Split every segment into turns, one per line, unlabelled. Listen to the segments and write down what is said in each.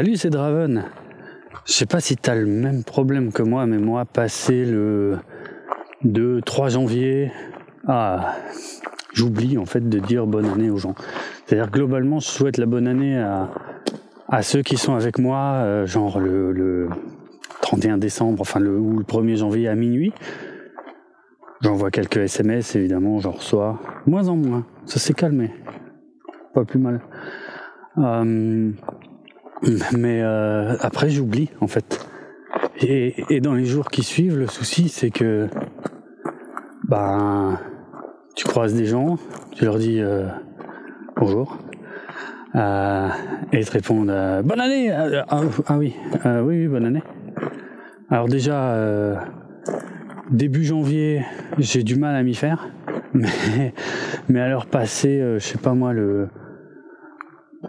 Salut, c'est Draven. Je sais pas si t'as le même problème que moi, mais moi, passé le 2-3 janvier, ah, j'oublie en fait de dire bonne année aux gens. C'est-à-dire globalement, je souhaite la bonne année à, ceux qui sont avec moi, euh, genre le, le 31 décembre, enfin le, ou le 1er janvier à minuit. J'envoie quelques SMS, évidemment, j'en reçois. Moins en moins. Ça s'est calmé. Pas plus mal. Euh, mais euh, après, j'oublie, en fait. Et, et, dans les jours qui suivent, le souci, c'est que ben, tu croises des gens, tu leur dis euh, bonjour, euh, et ils te répondent euh, bonne année. Ah, ah, ah oui, oui, oui, bonne année. Alors déjà, début janvier, j'ai du mal à m'y faire. Mais, mais à l'heure passée, je sais pas moi, le,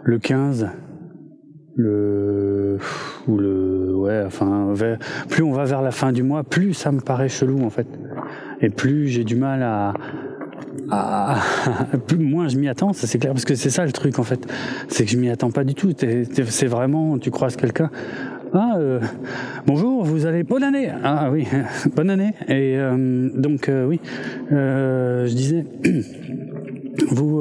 le 15, le, ou le, ouais, enfin, plus on va vers la fin du mois, plus ça me paraît chelou en fait. Et plus j'ai du mal à, à, plus moins je m'y attends, ça c'est clair, parce que c'est ça le truc en fait, c'est que je m'y attends pas du tout. C'est vraiment, tu croises quelqu'un, ah, euh, bonjour, vous allez bonne année. Ah oui, bonne année. Et euh, donc euh, oui, je disais. Vous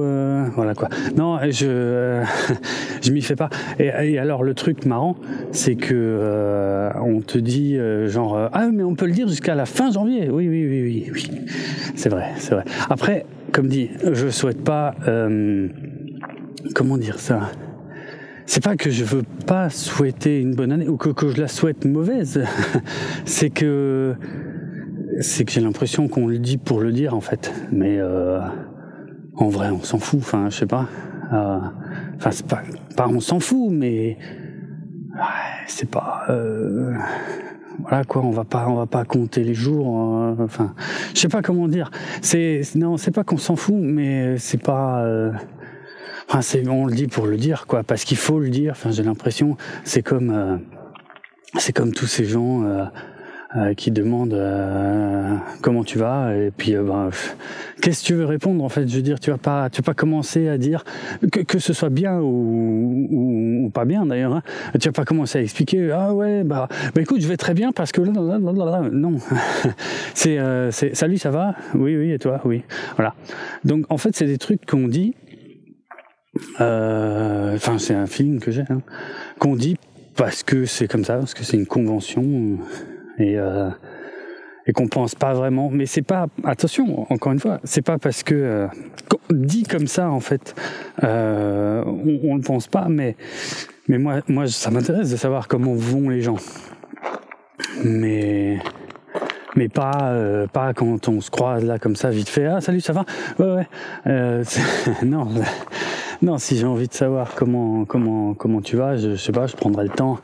voilà quoi. Non, je je m'y fais pas. Et, alors le truc marrant, c'est que on te dit genre ah mais on peut le dire jusqu'à la fin janvier. Oui oui oui oui oui. C'est vrai c'est vrai. Après comme dit, je souhaite pas comment dire ça? C'est pas que je veux pas souhaiter une bonne année ou que, que je la souhaite mauvaise. c'est que c'est que j'ai l'impression qu'on le dit pour le dire en fait. Mais euh, en vrai, on s'en fout. Enfin, je sais pas. Euh, enfin, c'est pas pas on s'en fout, mais ouais, c'est pas. Euh, voilà quoi, on va pas, on va pas compter les jours. Euh, enfin, je sais pas comment dire. C'est non, c'est pas qu'on s'en fout, mais c'est pas. Euh, Enfin, c'est, on le dit pour le dire, quoi, parce qu'il faut le dire. Enfin, j'ai l'impression, c'est comme, euh, c'est comme tous ces gens euh, euh, qui demandent comment tu vas, et puis, ben, qu'est-ce que tu veux répondre en fait? Je veux dire, tu vas pas, tu vas pas commencer à dire que, que ce soit bien ou, ou, ou pas bien d'ailleurs. Hein, tu vas pas commencer à expliquer. Ah ouais, bah, bah écoute, je vais très bien parce que non, c'est, c'est, salut, ça va? Oui, oui, et toi? Oui, voilà. Donc en fait, c'est des trucs qu'on dit euh, enfin, c'est un feeling que j'ai, hein, qu'on dit parce que c'est comme ça, parce que c'est une convention et euh, et qu'on pense pas vraiment. Mais c'est pas, attention, encore une fois, c'est pas parce que euh, dit comme ça en fait, euh, on, on le pense pas. Mais mais moi, moi, ça m'intéresse de savoir comment vont les gens. Mais mais pas euh, pas quand on se croise là comme ça vite fait ah salut ça va? Ouais ouais non non si j'ai envie de savoir comment comment comment tu vas je, je sais pas je prendrai le temps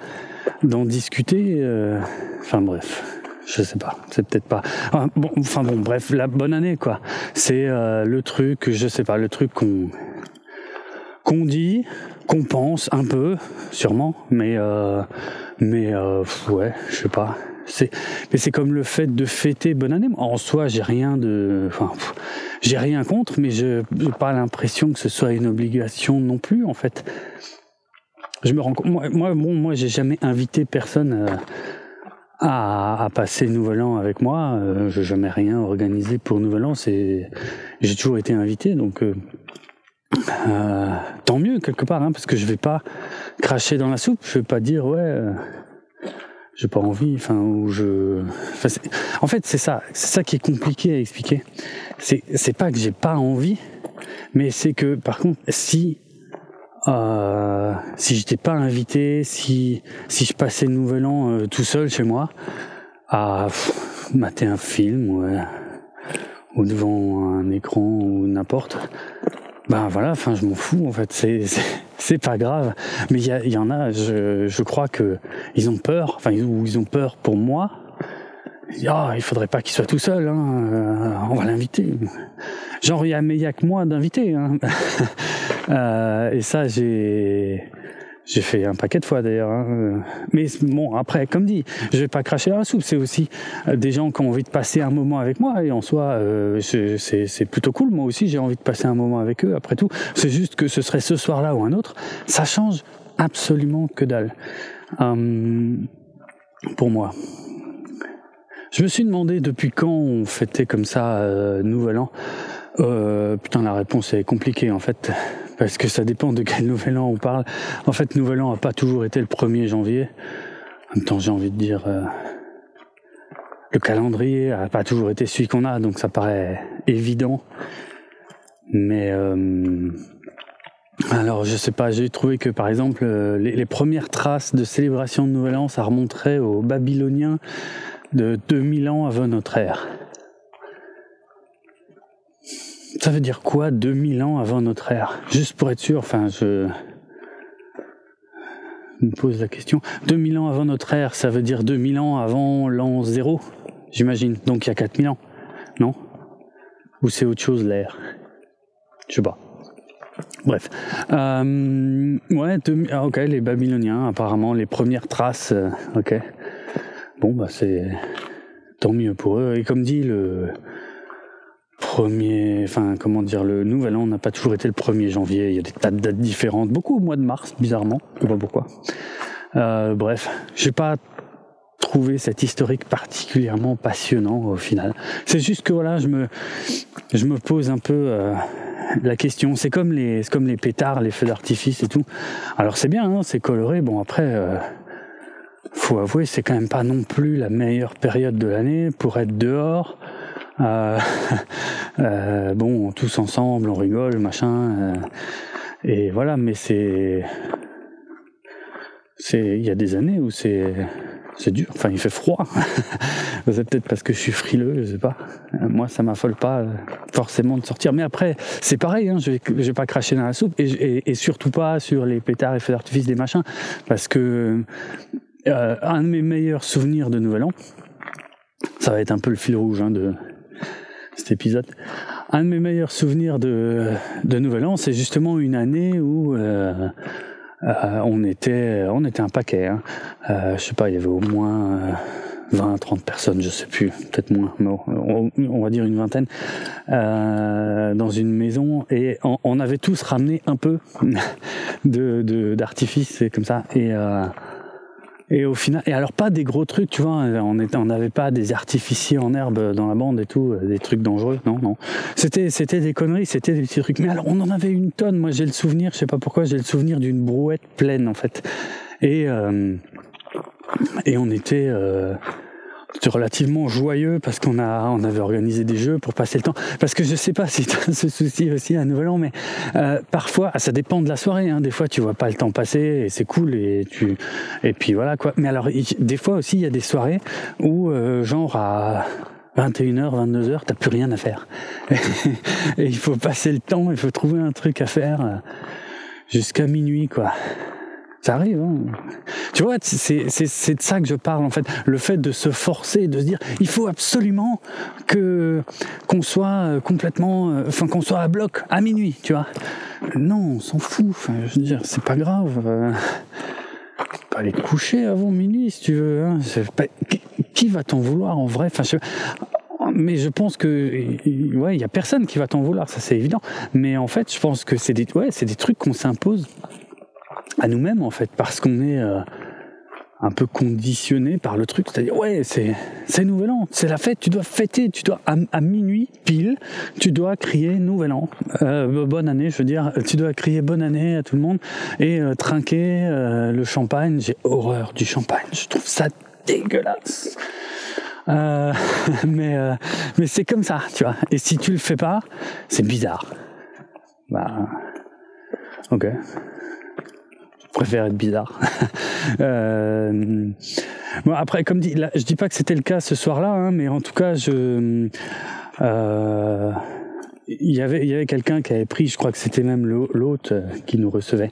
d'en discuter euh, enfin bref je sais pas, c'est peut-être pas. Enfin bon, bref, la bonne année quoi. C'est euh, le truc, je sais pas, le truc qu'on qu'on dit, qu'on pense un peu, sûrement, mais euh, mais ouais, je sais pas. C'est, mais c'est comme le fait de fêter bonne année. En soi, j'ai rien de, enfin, j'ai rien contre, mais je n'ai pas l'impression que ce soit une obligation non plus, en fait. Je me rends moi, moi, bon, moi, j'ai jamais invité personne euh, à, à, passer Nouvel An avec moi. Euh, j'ai jamais rien organisé pour Nouvel An. C'est, j'ai toujours été invité, donc. Euh, euh, tant mieux quelque part, hein, parce que je vais pas cracher dans la soupe. Je vais pas dire ouais, euh, j'ai pas envie, enfin, ou je. Enfin, en fait, c'est ça, c'est ça qui est compliqué à expliquer. C'est, c'est pas que j'ai pas envie, mais c'est que, par contre, si, euh, si j'étais pas invité, si, si je passais le nouvel an euh, tout seul chez moi, à pff, mater un film, ouais, ou devant un écran, ou n'importe, ben voilà, enfin, je m'en fous, en fait, c'est, c'est pas grave. Mais il y, y, en a, je, je crois que ils ont peur, enfin ils, ils ont peur pour moi. Ah, il faudrait pas qu'il soit tout seul, hein. Euh, on va l'inviter. Genre il y a, a que moi d'inviter. Hein. euh, et ça j'ai j'ai fait un paquet de fois d'ailleurs. Hein. Mais bon, après, comme dit, je vais pas cracher dans la soupe. C'est aussi euh, des gens qui ont envie de passer un moment avec moi. Et en soi, euh, c'est plutôt cool. Moi aussi, j'ai envie de passer un moment avec eux. Après tout, c'est juste que ce serait ce soir-là ou un autre. Ça change absolument que dalle. Hum, pour moi. Je me suis demandé depuis quand on fêtait comme ça Nouvel An. Putain, la réponse est compliquée en fait, parce que ça dépend de quel Nouvel An on parle. En fait, Nouvel An n'a pas toujours été le 1er janvier. En même temps, j'ai envie de dire, euh, le calendrier n'a pas toujours été celui qu'on a, donc ça paraît évident. Mais euh, alors, je sais pas, j'ai trouvé que par exemple, euh, les, les, premières traces de célébration de Nouvel An, ça remonterait aux Babyloniens de 2000 ans avant notre ère. Ça veut dire quoi 2000 ans avant notre ère? Juste pour être sûr, enfin je me pose la question. 2000 ans avant notre ère, ça veut dire 2000 ans avant l'an 0, j'imagine. Donc il y a 4000 ans, non? Ou c'est autre chose l'ère? Je sais pas. Bref. Euh, ouais, ah, ok, les Babyloniens, apparemment, les premières traces, euh, ok. Bon, bah c'est tant mieux pour eux. Et comme dit le premier, enfin comment dire, le nouvel an n'a pas toujours été le 1er janvier. Il y a des tas de dates différentes, beaucoup au mois de mars, bizarrement. Je sais pas pourquoi. Euh, bref, j'ai pas trouvé cet historique particulièrement passionnant au final. C'est juste que voilà, je me, je me pose un peu euh, la question. C'est comme les, comme les pétards, les feux d'artifice et tout. Alors c'est bien, hein, c'est coloré. Bon après. Euh, faut avouer, c'est quand même pas non plus la meilleure période de l'année pour être dehors. Euh, euh, bon, tous ensemble, on rigole, machin. Euh, et voilà, mais c'est, c'est, il y a des années où c'est, c'est dur. Enfin, il fait froid. c'est peut-être parce que je suis frileux, je sais pas. Moi, ça m'affole pas forcément de sortir. Mais après, c'est pareil. Hein, je, vais, vais pas cracher dans la soupe et, surtout pas sur les pétards et feux d'artifice des machins, parce que un de mes meilleurs souvenirs de Nouvel An, ça va être un peu le fil rouge hein, de cet épisode. Un de mes meilleurs souvenirs de, de Nouvel An, c'est justement une année où euh, euh, on était on était un paquet. Hein. je sais pas, il y avait au moins 20, 30 personnes, je sais plus, peut-être moins, mais on, va dire une vingtaine, dans une maison et on, avait tous ramené un peu de d'artifice comme ça et et au final, et alors pas des gros trucs, tu vois, on était, on n'avait pas des artificiers en herbe dans la bande et tout, euh, des trucs dangereux, non, non. C'était, c'était des conneries, c'était des petits trucs. Mais alors, on en avait une tonne. Moi, j'ai le souvenir, je sais pas pourquoi, j'ai le souvenir d'une brouette pleine en fait. Et euh, et on était euh, c'était relativement joyeux parce qu'on a on avait organisé des jeux pour passer le temps parce que je sais pas si tu as ce souci aussi à Nouvel An mais euh, parfois ça dépend de la soirée hein. des fois tu vois pas le temps passer et c'est cool et tu et puis voilà quoi mais alors des fois aussi il y a des soirées où euh, genre à 21h, 22h, t'as plus rien à faire. et il faut passer le temps, il faut trouver un truc à faire euh, jusqu'à minuit, quoi. Ça arrive. Hein. Tu vois, c'est de ça que je parle en fait. Le fait de se forcer, de se dire, il faut absolument que qu'on soit euh, complètement, euh, enfin qu'on soit à bloc à minuit, tu vois. Non, on s'en fout. Je veux dire, c'est pas grave. Euh, pas aller te coucher avant minuit si tu veux. Hein. Qui va t'en vouloir en vrai? Mais je pense que ouais, il y a personne qui va t'en vouloir, ça c'est évident. Mais en fait, je pense que c'est des ouais, c'est des trucs qu'on s'impose à nous-mêmes en fait, parce qu'on est euh, un peu conditionné par le truc, c'est-à-dire ouais, c'est c'est Nouvel An, c'est la fête, tu dois fêter, tu dois à, minuit pile, tu dois crier Nouvel An, euh, bonne année, je veux dire, tu dois crier bonne année à tout le monde et euh, trinquer euh, le champagne. J'ai horreur du champagne, je trouve ça dégueulasse. mais mais c'est comme ça, tu vois. Et si tu le fais pas, c'est bizarre. Bah, ok préfère être bizarre. euh, bon, après, comme dit, là, je dis pas que c'était le cas ce soir-là, hein, mais en tout cas, je, euh, il y avait, avait quelqu'un qui avait pris, je crois que c'était même l'hôte euh, qui nous recevait,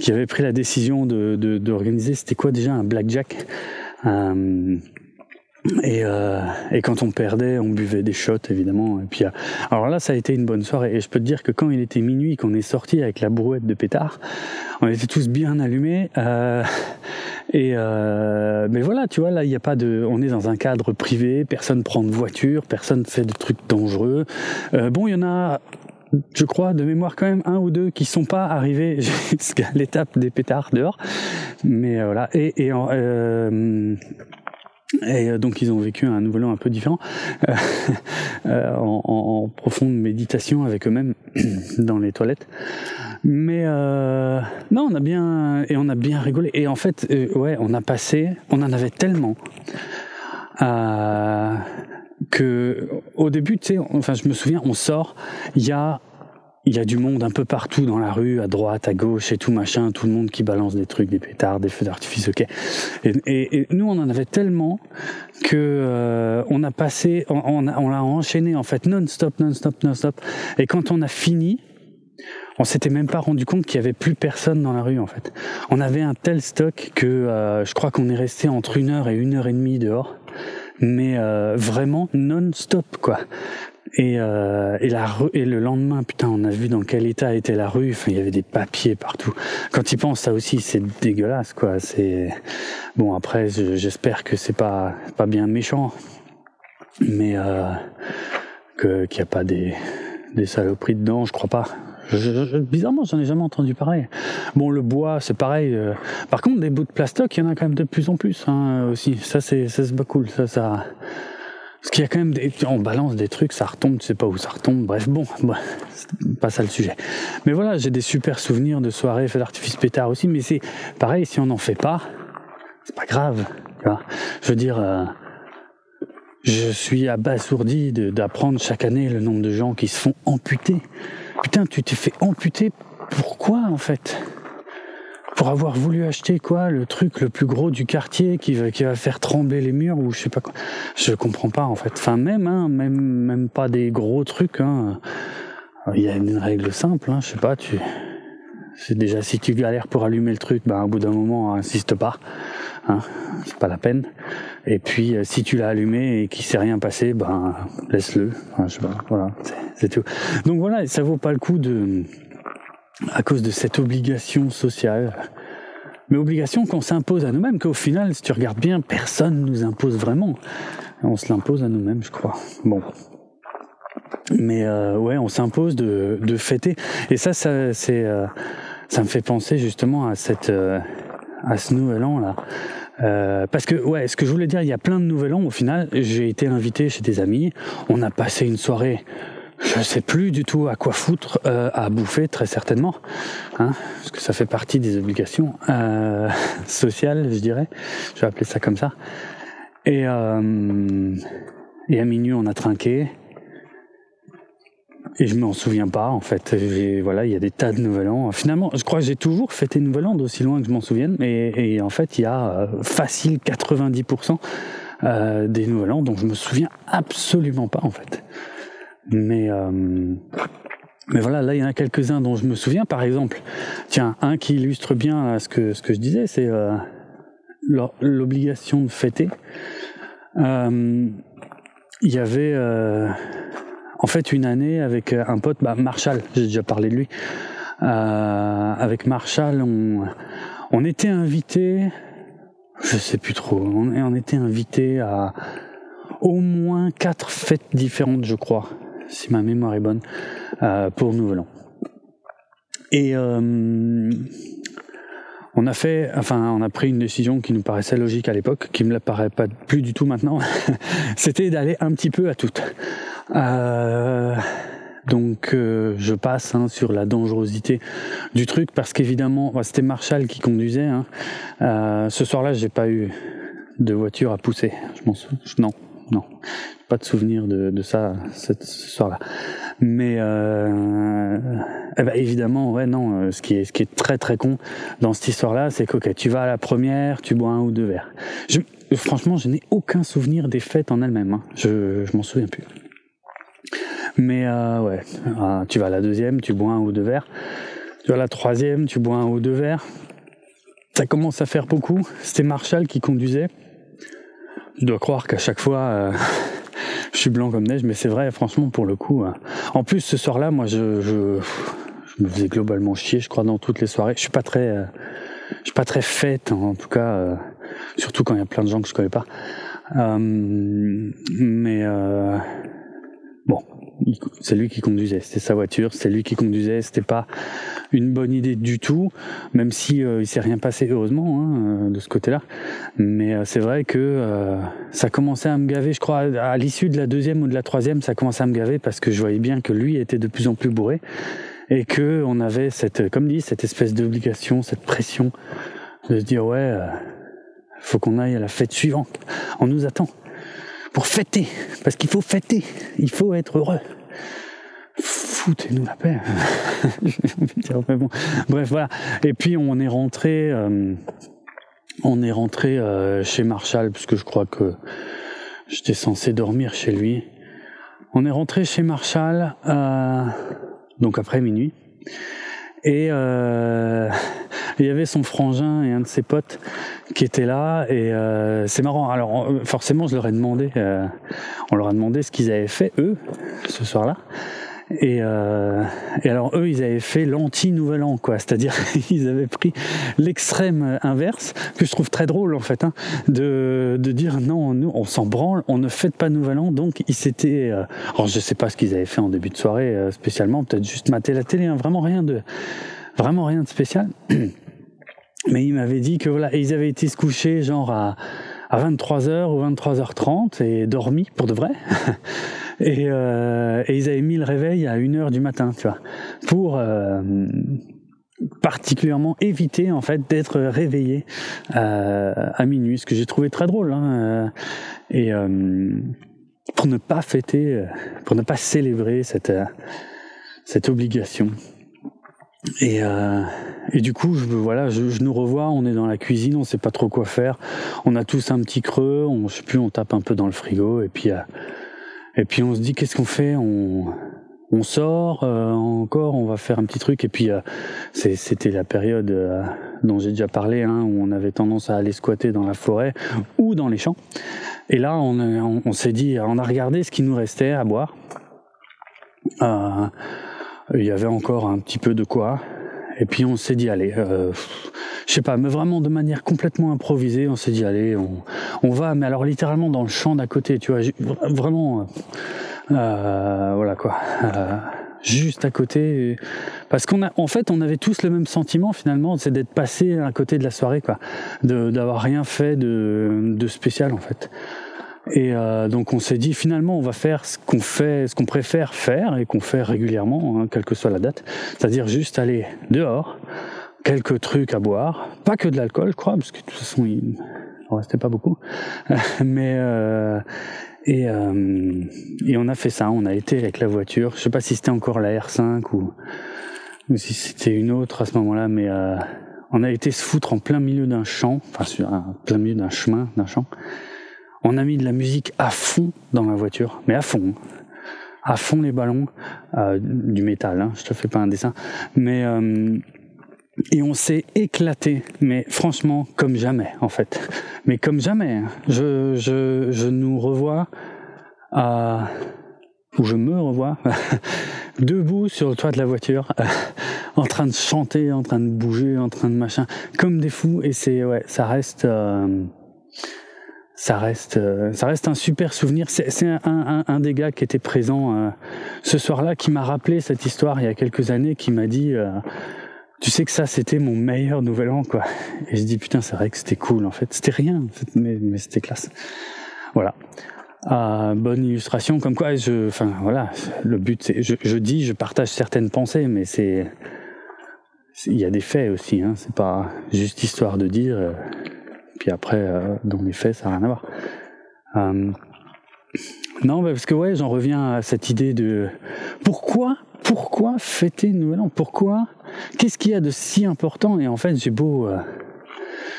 qui avait pris la décision d'organiser, c'était quoi déjà un blackjack? Et, euh, et, quand on perdait, on buvait des shots évidemment. Et puis, euh, alors là, ça a été une bonne soirée. Et je peux te dire que quand il était minuit, qu'on est sorti avec la brouette de pétard, on était tous bien allumés. Euh, et euh, mais voilà, tu vois, là, il n'y a pas de, on est dans un cadre privé. Personne prend de voiture, personne fait de trucs dangereux. Euh, bon, il y en a je crois, de mémoire quand même un ou deux qui sont pas arrivés jusqu'à l'étape des pétards dehors. Mais voilà. Et, et euh, et donc ils ont vécu un nouvel an un peu différent, euh, en, en, profonde méditation avec eux-mêmes dans les toilettes. Mais euh, non, on a bien et on a bien rigolé. Et en fait, euh, ouais, on a passé, on en avait tellement euh, que au début, tu sais, enfin, je me souviens, on sort, il y a il y a du monde un peu partout dans la rue, à droite, à gauche et tout machin, tout le monde qui balance des trucs, des pétards, des feux d'artifice, ok. Et, et, nous, on en avait tellement que euh, on a passé, on, on l'a enchaîné en fait non-stop, non-stop, non-stop. Et quand on a fini, on s'était même pas rendu compte qu'il y avait plus personne dans la rue en fait. On avait un tel stock que euh, je crois qu'on est resté entre une heure et une heure et demie dehors, mais euh, vraiment non-stop quoi. Et, euh, et, la rue, et le lendemain, putain, on a vu dans quel état était la rue. Enfin, il y avait des papiers partout. Quand il pense, ça aussi, c'est dégueulasse, quoi. C'est bon. Après, j'espère que c'est pas pas bien méchant, mais euh, que qu'il n'y a pas des des saloperies dedans. Je crois pas. Je, bizarrement, j'en ai jamais entendu parler. Bon, le bois, c'est pareil. Euh. Par contre, des bouts de plastoc, il y en a quand même de plus en plus hein, aussi. Ça, c'est ça, c'est pas cool. Ça, ça parce qu'il y a quand même des, on balance des trucs, ça retombe, tu sais pas où ça retombe. Bref, bon, pas ça le sujet. Mais voilà, j'ai des super souvenirs de soirées fait d'artifice pétard aussi, mais c'est pareil, si on n'en fait pas, c'est pas grave. Tu vois je veux dire, euh, je suis abasourdi d'apprendre chaque année le nombre de gens qui se font amputer. Putain, tu t'es fait amputer, pourquoi en fait? Pour avoir voulu acheter quoi le truc le plus gros du quartier qui va qui va faire trembler les murs ou je sais pas quoi. Je comprends pas en fait. Enfin même hein, même même pas des gros trucs hein. il y a une règle simple hein, je sais pas tu c'est déjà si tu galères pour allumer le truc ben au bout d'un moment insiste pas hein, c'est pas la peine. Et puis euh, si tu l'as allumé et qu'il s'est rien passé ben laisse-le enfin, je sais pas voilà c'est tout. Donc voilà ça vaut pas le coup de à cause de cette obligation sociale. Mais obligation qu'on s'impose à nous-mêmes, qu'au final, si tu regardes bien, personne nous impose vraiment. On se l'impose à nous-mêmes, je crois. Bon. Mais euh, ouais, on s'impose de, de fêter. Et ça, ça, euh, me fait penser justement à cette, euh, à ce nouvel an là. Parce que ouais, ce que je voulais dire, il y a plein de nouvel an. Au final, j'ai été invité chez des amis. On a passé une soirée je sais plus du tout à quoi foutre, euh, à bouffer très certainement, hein, parce que ça fait partie des obligations euh, sociales, je dirais. Je vais appeler ça comme ça. Et, euh, et à minuit, on a trinqué. Et je m'en souviens pas, en fait. Voilà, il y a des tas de Nouvel An. Finalement, je crois que j'ai toujours fêté Nouvel An d'aussi loin que je m'en souvienne. Et, et, en fait, il y a euh, facile 90% euh, des Nouvel An dont je me souviens absolument pas, en fait. Mais euh, mais voilà, là il y en a quelques-uns dont je me souviens. Par exemple, tiens, un qui illustre bien ce que ce que je disais, c'est euh, l'obligation de fêter. Euh, il y avait en fait une année avec un pote, bah, Marshall, j'ai déjà parlé de lui. avec Marshall, on, on était invité, je sais plus trop, on, on était invité à au moins quatre fêtes différentes, je crois si ma mémoire est bonne, euh, pour Nouvel An. Et euh, on a fait, enfin, on a pris une décision qui nous paraissait logique à l'époque, qui me la paraît pas plus du tout maintenant. C'était d'aller un petit peu à toutes. Euh, donc je passe hein, sur la dangerosité du truc parce qu'évidemment c'était Marshall qui conduisait. Hein. ce soir-là j'ai pas eu de voiture à pousser. Je m'en souviens. Non, non, pas de souvenir de, ça ce soir-là. Mais euh, eh ben évidemment, ouais, non. Euh, ce qui est très très con dans cette histoire-là, c'est que okay, tu vas à la première, tu bois un ou deux verres. Franchement, je n'ai aucun souvenir des fêtes en elles-mêmes. Hein. Je je m'en souviens plus. Mais euh, ouais, euh, tu vas à la deuxième, tu bois un ou deux verres. Tu vas à la troisième, tu bois un ou deux verres. Ça commence à faire beaucoup. C'était Marshall qui conduisait. Je dois croire qu'à chaque fois, euh, je suis blanc comme neige, mais c'est vrai, franchement, pour le coup. Euh. En plus, ce soir-là, moi, je, je, je, me faisais globalement chier, je crois, dans toutes les soirées. Je suis pas très, euh, je suis pas très fête, en tout cas, surtout quand il y a plein de gens que je connais pas. mais c'est lui qui conduisait, c'était sa voiture, c'est lui qui conduisait, c'était pas une bonne idée du tout, même si euh, il s'est rien passé heureusement hein, euh, de ce côté-là. Mais euh, c'est vrai que ça commençait à me gaver, je crois, à l'issue de la deuxième ou de la troisième, ça commençait à me gaver parce que je voyais bien que lui était de plus en plus bourré et que on avait cette, comme dit, cette espèce d'obligation, cette pression de se dire ouais, faut qu'on aille à la fête suivante, on nous attend pour fêter, parce qu'il faut fêter, il faut être heureux. Foutez-nous la paix. Bref, voilà. Et puis on est rentré, euh, on est rentré euh, chez Marshall, parce que je crois que j'étais censé dormir chez lui. On est rentré chez Marshall, euh, donc après minuit. Et euh, il y avait son frangin et un de ses potes qui étaient là. Et euh, c'est marrant. Alors forcément, je leur ai demandé, euh, on leur a demandé ce qu'ils avaient fait eux ce soir-là. Et, euh, alors eux, ils avaient fait l'anti-nouvel an, quoi. C'est-à-dire ils avaient pris l'extrême inverse, que je trouve très drôle en fait, hein, de, dire non, nous, on s'en branle, on ne fête pas nouvel an. Donc ils s'étaient, euh, alors je sais pas ce qu'ils avaient fait en début de soirée euh, spécialement, peut-être juste mater la télé, hein, vraiment rien de, vraiment rien de spécial. Mais ils m'avaient dit que voilà, ils avaient été se coucher genre à à 23h ou 23h30 et dormi pour de vrai. et, euh, et, ils avaient mis le réveil à 1h du matin, tu vois, pour euh, particulièrement éviter en fait d'être réveillé euh, à minuit, ce que j'ai trouvé très drôle. Hein, et pour ne pas fêter, pour ne pas célébrer cette, cette obligation. Et, euh, et du coup, je, voilà, je, nous revois, on est dans la cuisine, on sait pas trop quoi faire. On a tous un petit creux, on je sais plus, on tape un peu dans le frigo et puis euh, et puis on se dit qu'est-ce qu'on fait? On sort euh, encore, on va faire un petit truc et puis c'était la période dont j'ai déjà parlé, hein, où on avait tendance à aller squatter dans la forêt ou dans les champs. Et là, on, s'est dit, on a regardé ce qui nous restait à boire. Il y avait encore un petit peu de quoi. Et puis on s'est dit allez, euh, je sais pas, mais vraiment de manière complètement improvisée, on s'est dit allez, on, on, va, mais alors littéralement dans le champ d'à côté, tu vois, vraiment, euh, voilà quoi, euh, juste à côté, parce qu'on a, en fait, on avait tous le même sentiment finalement, c'est d'être passé à côté de la soirée, quoi, d'avoir rien fait de, de spécial en fait. Et euh, donc on s'est dit finalement on va faire ce qu'on fait, ce qu'on préfère faire et qu'on fait régulièrement, hein, quelle que soit la date, c'est-à-dire juste aller dehors, quelques trucs à boire, pas que de l'alcool, je crois, parce que de toute façon il en restait pas beaucoup, mais euh, et, euh, et on a fait ça, on a été avec la voiture, je sais pas si c'était encore la R5 ou, ou si c'était une autre à ce moment-là, mais euh, on a été se foutre en plein milieu d'un champ, enfin sur un plein milieu d'un chemin, d'un champ on a mis de la musique à fond dans la voiture, mais à fond, à fond les ballons, euh, du métal, hein, je te fais pas un dessin, mais euh, et on s'est éclaté, mais franchement comme jamais en fait, mais comme jamais. Hein. Je je je nous revois à où je me revois debout sur le toit de la voiture, en train de chanter, en train de bouger, en train de machin, comme des fous. Et c'est ouais, ça reste. Euh, ça reste, euh, ça reste un super souvenir. C'est un, un, un, des gars qui était présent euh, ce soir-là qui m'a rappelé cette histoire il y a quelques années, qui m'a dit, euh, tu sais que ça c'était mon meilleur nouvel an quoi. Et je dis putain c'est vrai que c'était cool en fait. C'était rien, mais, mais c'était classe. Voilà. bonne illustration, comme quoi je, enfin voilà, le but c'est, je, je, dis, je partage certaines pensées, mais c'est, il y a des faits aussi, hein, c'est pas juste histoire de dire puis après, euh, dans les faits, ça n'a rien à voir. Euh, non, parce que ouais, j'en reviens à cette idée de pourquoi, pourquoi fêter Nouvel An? Pourquoi? Qu'est-ce qu'il y a de si important? Et en fait, j'ai beau, euh,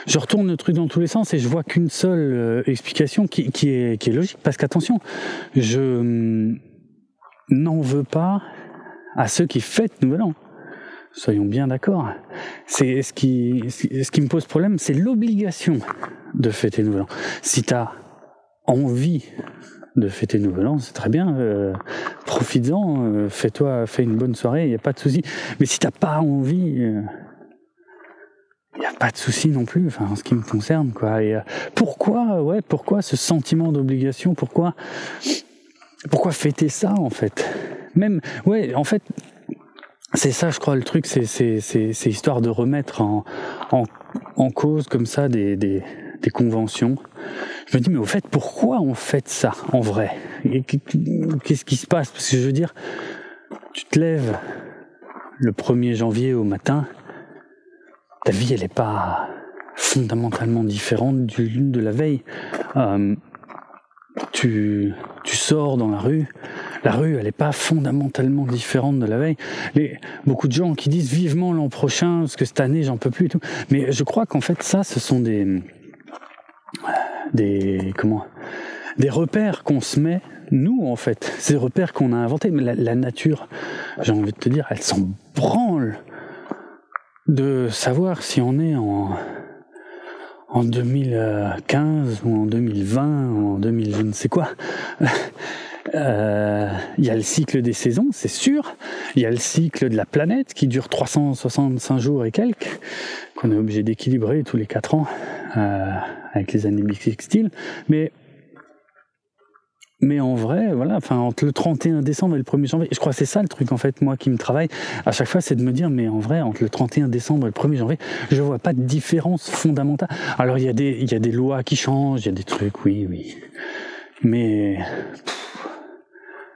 je retourne le truc dans tous les sens et je vois qu'une seule explication qui, est, qui est logique. Parce qu'attention, je hum, n'en veux pas à ceux qui fêtent Nouvel An. Soyons bien d'accord. C'est ce qui, ce qui me pose problème, c'est l'obligation de fêter Nouvel An. Si tu as envie de fêter Nouvel An, c'est très bien. Euh, Profites-en, euh, fais-toi, fais une bonne soirée, il n'y a pas de souci. Mais si t'as pas envie, il euh, n'y a pas de souci non plus. Enfin, en ce qui me concerne, quoi. Et euh, pourquoi, ouais, pourquoi ce sentiment d'obligation? Pourquoi pourquoi fêter ça en fait? Même, ouais, en fait, c'est ça, je crois, le truc, c'est, c'est, histoire de remettre en, en, en cause comme ça des, des, des, conventions. Je me dis, mais au fait, pourquoi on fête ça en vrai? Qu'est-ce qui se passe? Parce que je veux dire, tu te lèves le 1er janvier au matin, ta vie, elle n'est pas fondamentalement différente de la veille. Euh, tu, tu sors dans la rue, la rue, elle n'est pas fondamentalement différente de la veille. Les, beaucoup de gens qui disent vivement l'an prochain, parce que cette année, j'en peux plus et tout. Mais je crois qu'en fait, ça, ce sont des, des, comment, des repères qu'on se met, nous, en fait. Ces repères qu'on a inventés. Mais la, la nature, j'ai envie de te dire, elle s'en branle de savoir si on est en, en 2015 ou en 2020 ou en 2000 je ne sais quoi. Il y a le cycle des saisons, c'est sûr. Il y a le cycle de la planète qui dure 365 jours et quelques, qu'on est obligé d'équilibrer tous les 4 ans euh, avec les années bissextiles. Mais mais en vrai, voilà, enfin, entre le 31 décembre et le 1er janvier, je crois que c'est ça le truc, en fait, moi, qui me travaille à chaque fois, c'est de me dire, mais en vrai, entre le 31 décembre et le 1er janvier, je vois pas de différence fondamentale. Alors, il y a des, il y a des lois qui changent, il y a des trucs, oui, oui. Mais,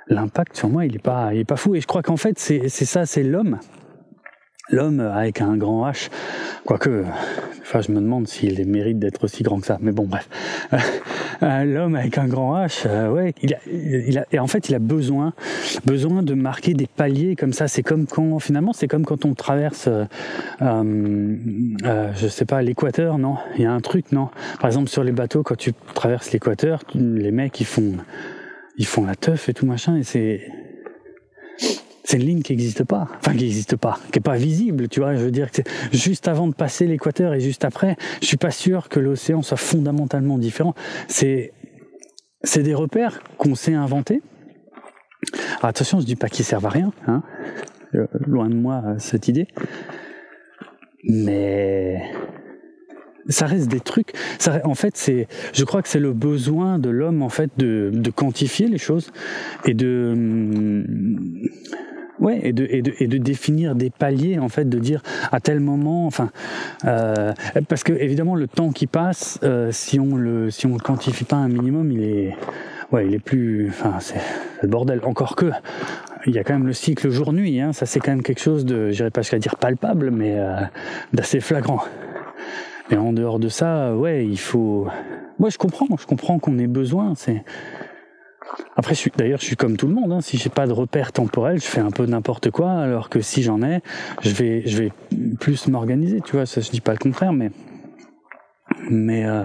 l'impact sur moi, il est pas, il est pas fou. Et je crois qu'en fait, c'est, c'est ça, c'est l'homme. L'homme avec un grand H, quoique, enfin, je me demande s'il mérite d'être aussi grand que ça, mais bon, bref. Euh, l'homme avec un grand H, euh, ouais, il a, il a, et en fait, il a besoin, besoin de marquer des paliers comme ça. C'est comme quand, finalement, c'est comme quand on traverse, euh, euh, je sais pas, l'équateur, non? Il y a un truc, non? Par exemple, sur les bateaux, quand tu traverses l'équateur, les mecs, ils font, ils font la teuf et tout machin, et c'est, c'est une ligne qui n'existe pas, enfin qui n'existe pas, qui est pas visible, tu vois. Je veux dire que juste avant de passer l'équateur et juste après, je suis pas sûr que l'océan soit fondamentalement différent. C'est des repères qu'on s'est inventés. Attention, je dis pas qu'ils servent à rien, hein. Euh, loin de moi cette idée, mais ça reste des trucs. En fait, c'est, je crois que c'est le besoin de l'homme en fait de, de quantifier les choses et de Ouais, et de, et, de, et de définir des paliers, en fait, de dire à tel moment, enfin, euh, parce que évidemment le temps qui passe, euh, si on le si on le quantifie pas un minimum, il est, ouais, il est plus, enfin, c'est le bordel. Encore que, il y a quand même le cycle jour-nuit, hein, ça c'est quand même quelque chose de, j'irais pas jusqu'à dire palpable, mais euh, d'assez flagrant. Mais en dehors de ça, ouais, il faut. Moi, je comprends, je comprends qu'on ait besoin. C'est après, d'ailleurs, je suis comme tout le monde. Hein. Si j'ai pas de repère temporel, je fais un peu n'importe quoi. Alors que si j'en ai, je vais, je vais plus m'organiser. Tu vois, ça, je dis pas le contraire, mais, mais, euh,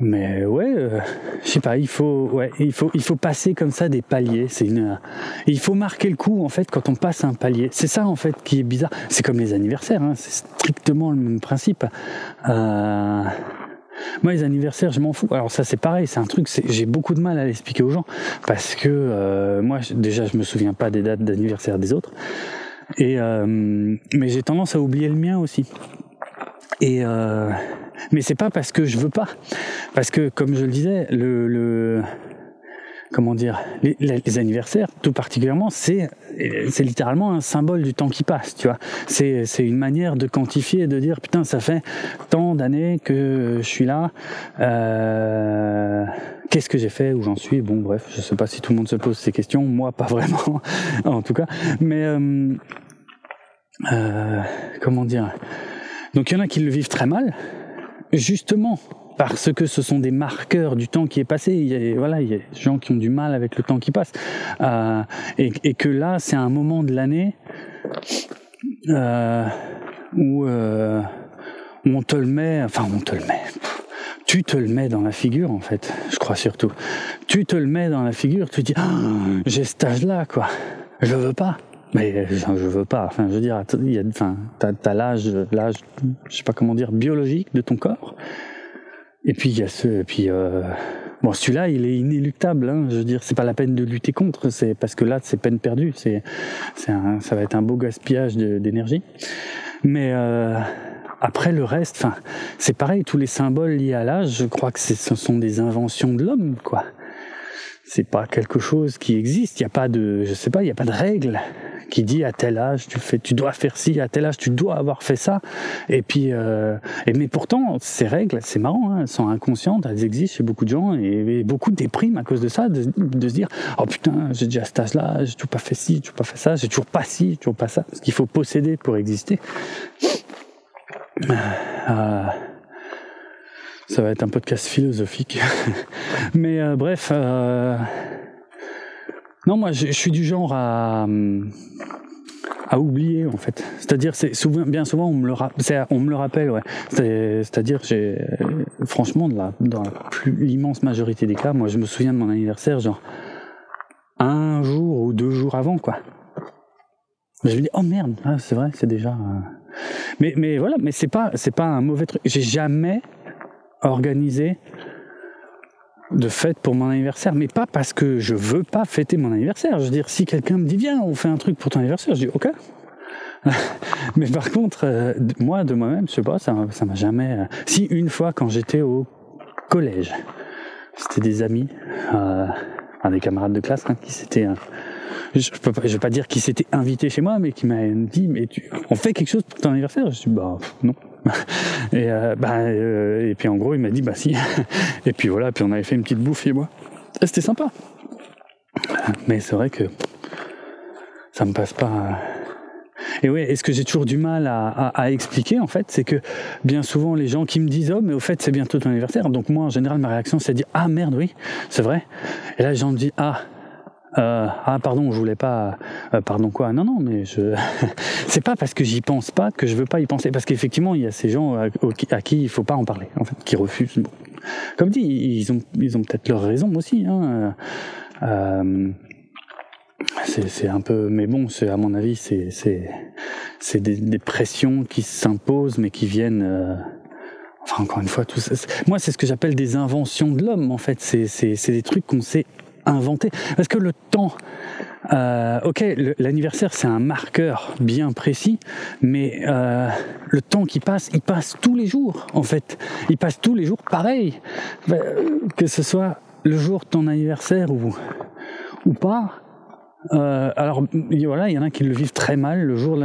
mais ouais, euh, je sais pas. Il faut, ouais, il faut, il faut passer comme ça des paliers. C'est une, il faut marquer le coup en fait quand on passe un palier. C'est ça en fait qui est bizarre. C'est comme les anniversaires. Hein. C'est strictement le même principe. Euh, moi, les anniversaires, je m'en fous. Alors ça, c'est pareil, c'est un truc, j'ai beaucoup de mal à l'expliquer aux gens parce que euh, moi, déjà, je me souviens pas des dates d'anniversaire des autres. Et euh, mais j'ai tendance à oublier le mien aussi. Et euh, mais c'est pas parce que je veux pas, parce que comme je le disais, le, le comment dire, les, anniversaires, tout particulièrement, c'est c'est littéralement un symbole du temps qui passe, tu vois. C'est c'est une manière de quantifier et de dire putain, ça fait tant d'années que je suis là. Euh, Qu'est-ce que j'ai fait, où j'en suis Bon, bref, je sais pas si tout le monde se pose ces questions. Moi, pas vraiment, en tout cas. Mais euh, euh, comment dire Donc, il y en a qui le vivent très mal, justement parce que ce sont des marqueurs du temps qui est passé. Il y a, voilà, il y a des gens qui ont du mal avec le temps qui passe, euh, et, et, que là, c'est un moment de l'année euh, où, euh, on te le met, enfin, on te le met. Tu te le mets dans la figure, en fait, je crois surtout. Tu te le mets dans la figure, tu dis, ah, j'ai cet âge-là, quoi. Je veux pas. Mais je, veux pas. Enfin, je veux dire, il y a, t'as, t'as l'âge, l'âge, je sais pas comment dire, biologique de ton corps. Et puis il y a ce, puis euh, bon celui-là il est inéluctable. Hein, je veux dire, c'est pas la peine de lutter contre, c'est parce que là c'est peine perdue. C'est, c'est un, ça va être un beau gaspillage d'énergie. Mais euh, après le reste, enfin c'est pareil. Tous les symboles liés à l'âge, je crois que ce sont des inventions de l'homme, quoi. c'est pas quelque chose qui existe. Il y a pas de, je sais pas, il y a pas de règle qui dit à tel âge tu fais, tu dois faire ci, à tel âge tu dois avoir fait ça. Et puis, euh, mais pourtant ces règles, c'est marrant, hein, elles sont inconscientes, elles existent chez beaucoup de gens et, beaucoup dépriment à cause de ça, de, se dire oh putain j'ai déjà cet âge-là, j'ai toujours pas fait ci, j'ai toujours pas fait ça, j'ai toujours pas ci, toujours pas ça, parce qu'il faut posséder pour exister. Euh, ça va être un podcast philosophique. Mais euh, bref, non, moi je, suis du genre à, à oublier en fait. C'est-à-dire, c'est souvent, bien souvent on me le, on me le rappelle, ouais. C'est-à-dire, j'ai, franchement, de la, dans l'immense majorité des cas, moi je me souviens de mon anniversaire, genre un jour ou deux jours avant, quoi. Je me dis, oh merde, ah, c'est vrai, c'est déjà. Mais, mais voilà, mais c'est pas, c'est pas un mauvais truc. J'ai jamais organisé de fête pour mon anniversaire, mais pas parce que je veux pas fêter mon anniversaire. Je veux dire, si quelqu'un me dit viens, on fait un truc pour ton anniversaire, je dis ok. mais par contre, euh, moi de moi-même, je sais pas, ça, m'a jamais. Euh, si une fois quand j'étais au collège, c'était des amis, euh, des camarades de classe hein, qui s'étaient je peux pas, pas dire qui s'était invité chez moi, mais qui m'a dit, mais tu, on fait quelque chose pour ton anniversaire? Je dis, bah non. et euh, bah, euh, et puis en gros, il m'a dit, bah si. et puis voilà, puis on avait fait une petite bouffe et moi. C'était sympa. Mais c'est vrai que ça me passe pas. Et oui, est ce que j'ai toujours du mal à, à, expliquer, en fait, c'est que bien souvent, les gens qui me disent, oh, mais au fait, c'est bientôt ton anniversaire. Donc moi, en général, ma réaction, c'est de dire, ah merde, oui, c'est vrai. Et là, les gens me disent, ah, euh, ah pardon, je voulais pas. Euh, pardon quoi? Non non, mais je. c'est pas parce que j'y pense pas que je veux pas y penser, parce qu'effectivement il y a ces gens à, qui il faut pas en parler, en fait, qui refusent. Comme dit, ils ont peut-être leur raison aussi. Hein. Euh, c'est un peu, mais bon, c'est à mon avis, c'est c'est des, des, pressions qui s'imposent, mais qui viennent. Euh, enfin, encore une fois, tout ça. Moi, c'est ce que j'appelle des inventions de l'homme. En fait, c'est des trucs qu'on sait inventé. Parce que le temps, euh, ok, l'anniversaire c'est un marqueur bien précis, mais euh, le temps qui passe, il passe tous les jours en fait. Il passe tous les jours pareil. Euh, que ce soit le jour de ton anniversaire ou, ou pas. Euh, alors voilà, il y en a qui le vivent très mal le jour de,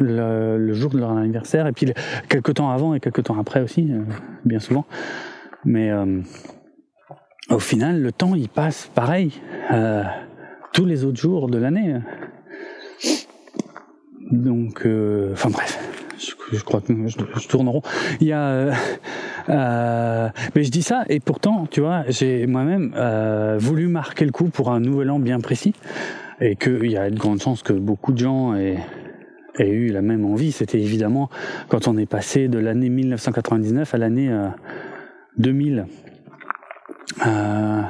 le, le jour de leur anniversaire et puis quelques temps avant et quelques temps après aussi, euh, bien souvent. Mais euh, au final, le temps, il passe pareil euh, tous les autres jours de l'année. Donc, euh, enfin bref, je, crois que je, tourne rond. Il y euh, mais je dis ça et pourtant, tu vois, j'ai moi-même voulu marquer le coup pour un nouvel an bien précis et qu'il y a de grandes chances que beaucoup de gens aient eu la même envie. C'était évidemment quand on est passé de l'année 1999 à l'année 2000. Euh,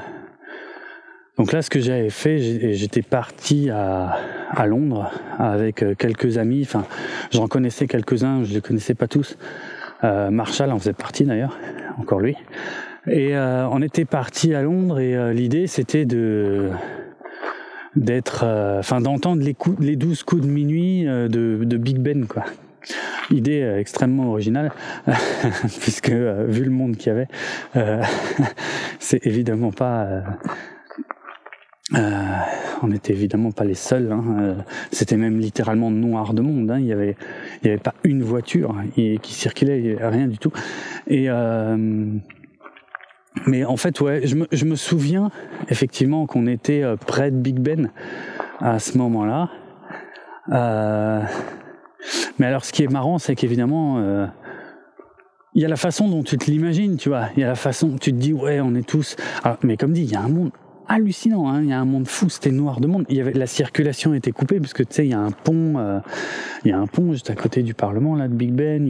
donc là, ce que j'avais fait, j'étais parti à, Londres avec euh, quelques amis. Enfin, j'en connaissais quelques-uns, je les connaissais pas tous. Euh, Marshall en faisait partie d'ailleurs, encore lui. Et on était parti à Londres et l'idée c'était d'être, enfin d'entendre les douze coups de minuit de, de Big Ben quoi idée euh, extrêmement originale, puisque euh, vu le monde qu'il y avait, euh, c'est évidemment pas. on n'était évidemment pas les seuls. Hein. C'était même littéralement noir de monde. Hein. Il n'y avait, y avait pas une voiture qui circulait, rien du tout. Et mais en fait, ouais, je me, je me souviens effectivement qu'on était près de Big Ben à ce moment-là. Mais alors, ce qui est marrant, c'est qu'évidemment, euh, il y a la façon dont tu te l'imagines, tu vois. Il y a la façon dont tu te dis, ouais, on est tous. mais comme dit, il y a un monde hallucinant, hein. il y a un monde fou, c'était noir de monde. Y avait la circulation était coupée parce que tu sais, il y a un pont, euh, il y a un pont juste à côté du Parlement là de Big Ben.